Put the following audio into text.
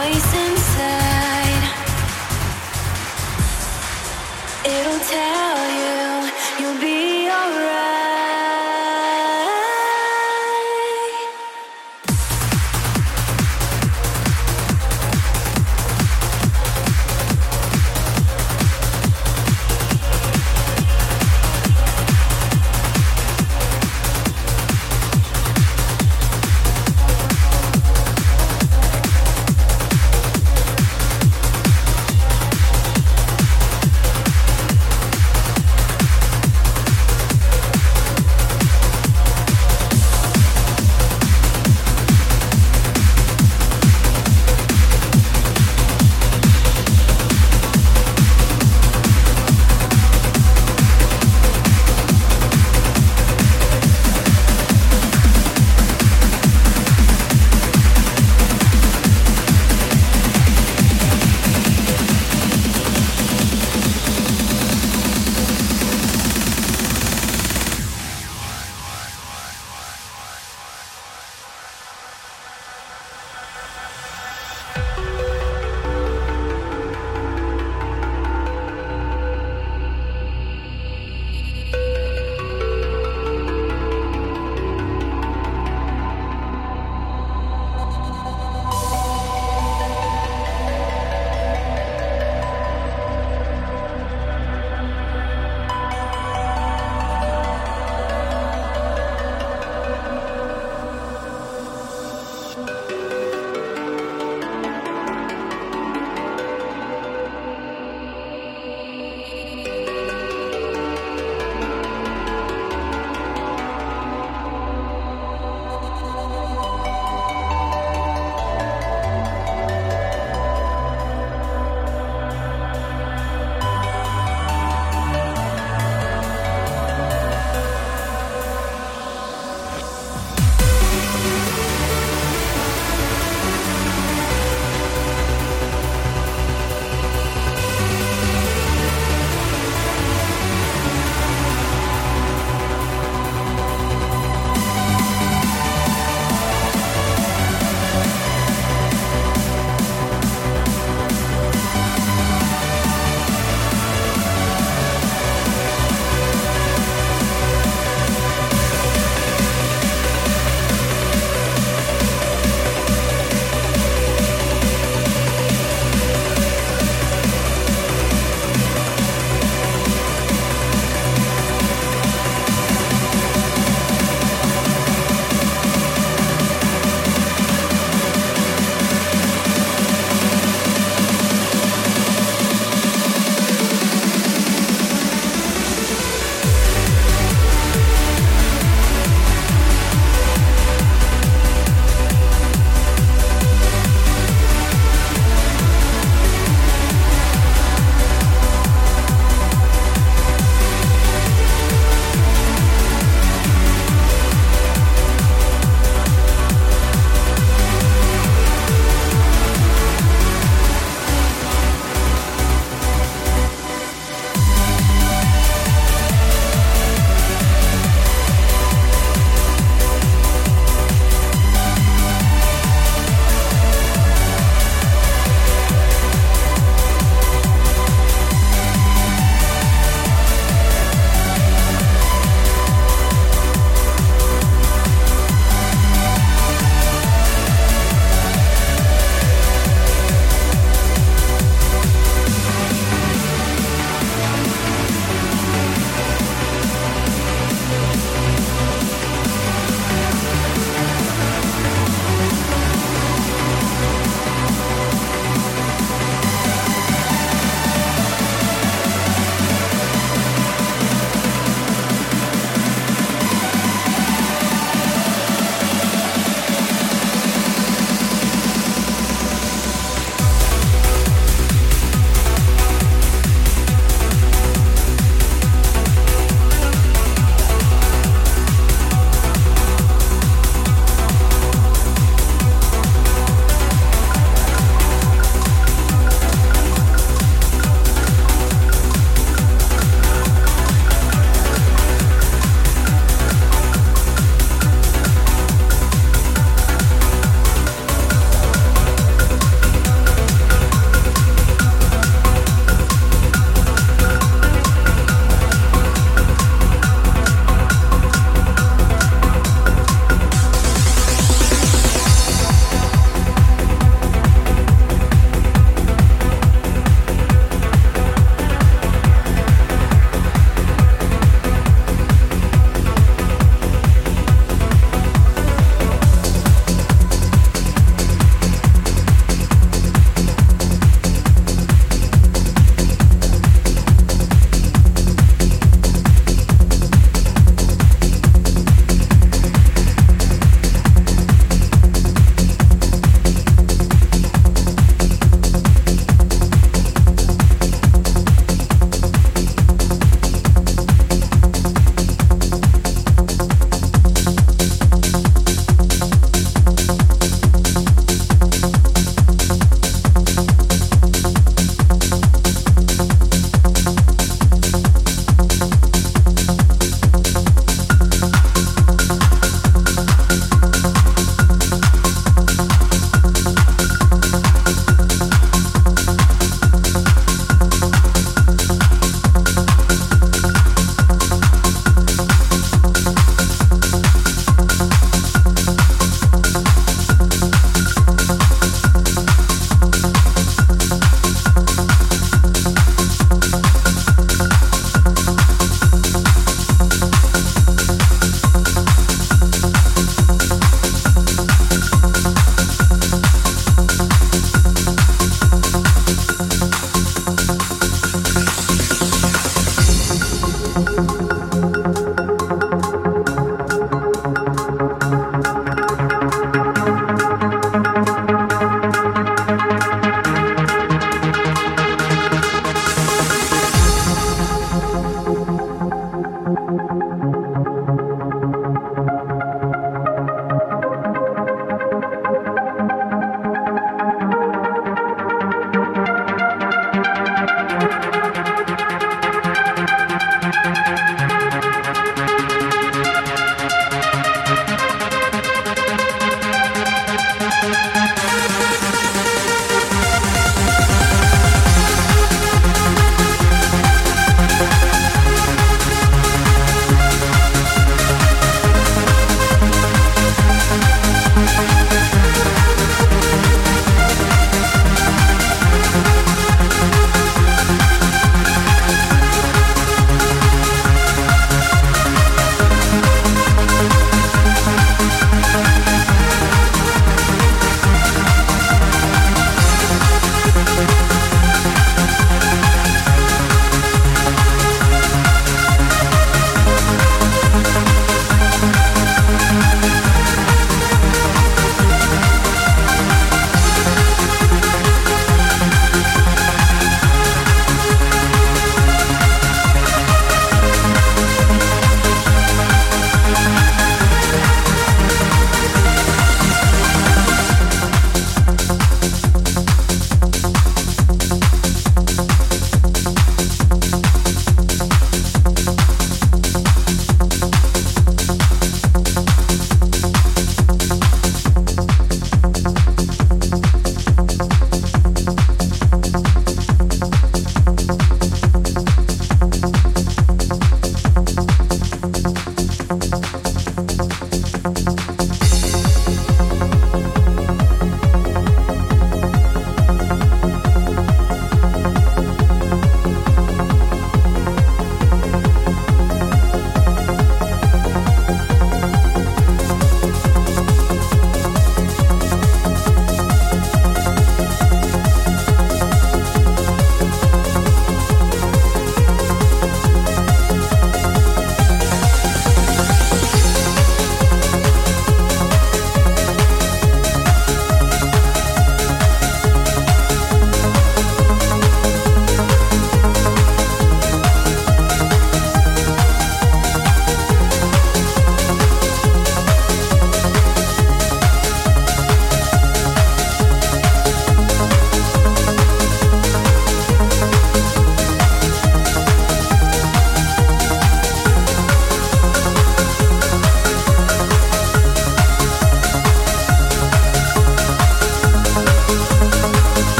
Voice inside. It'll tell.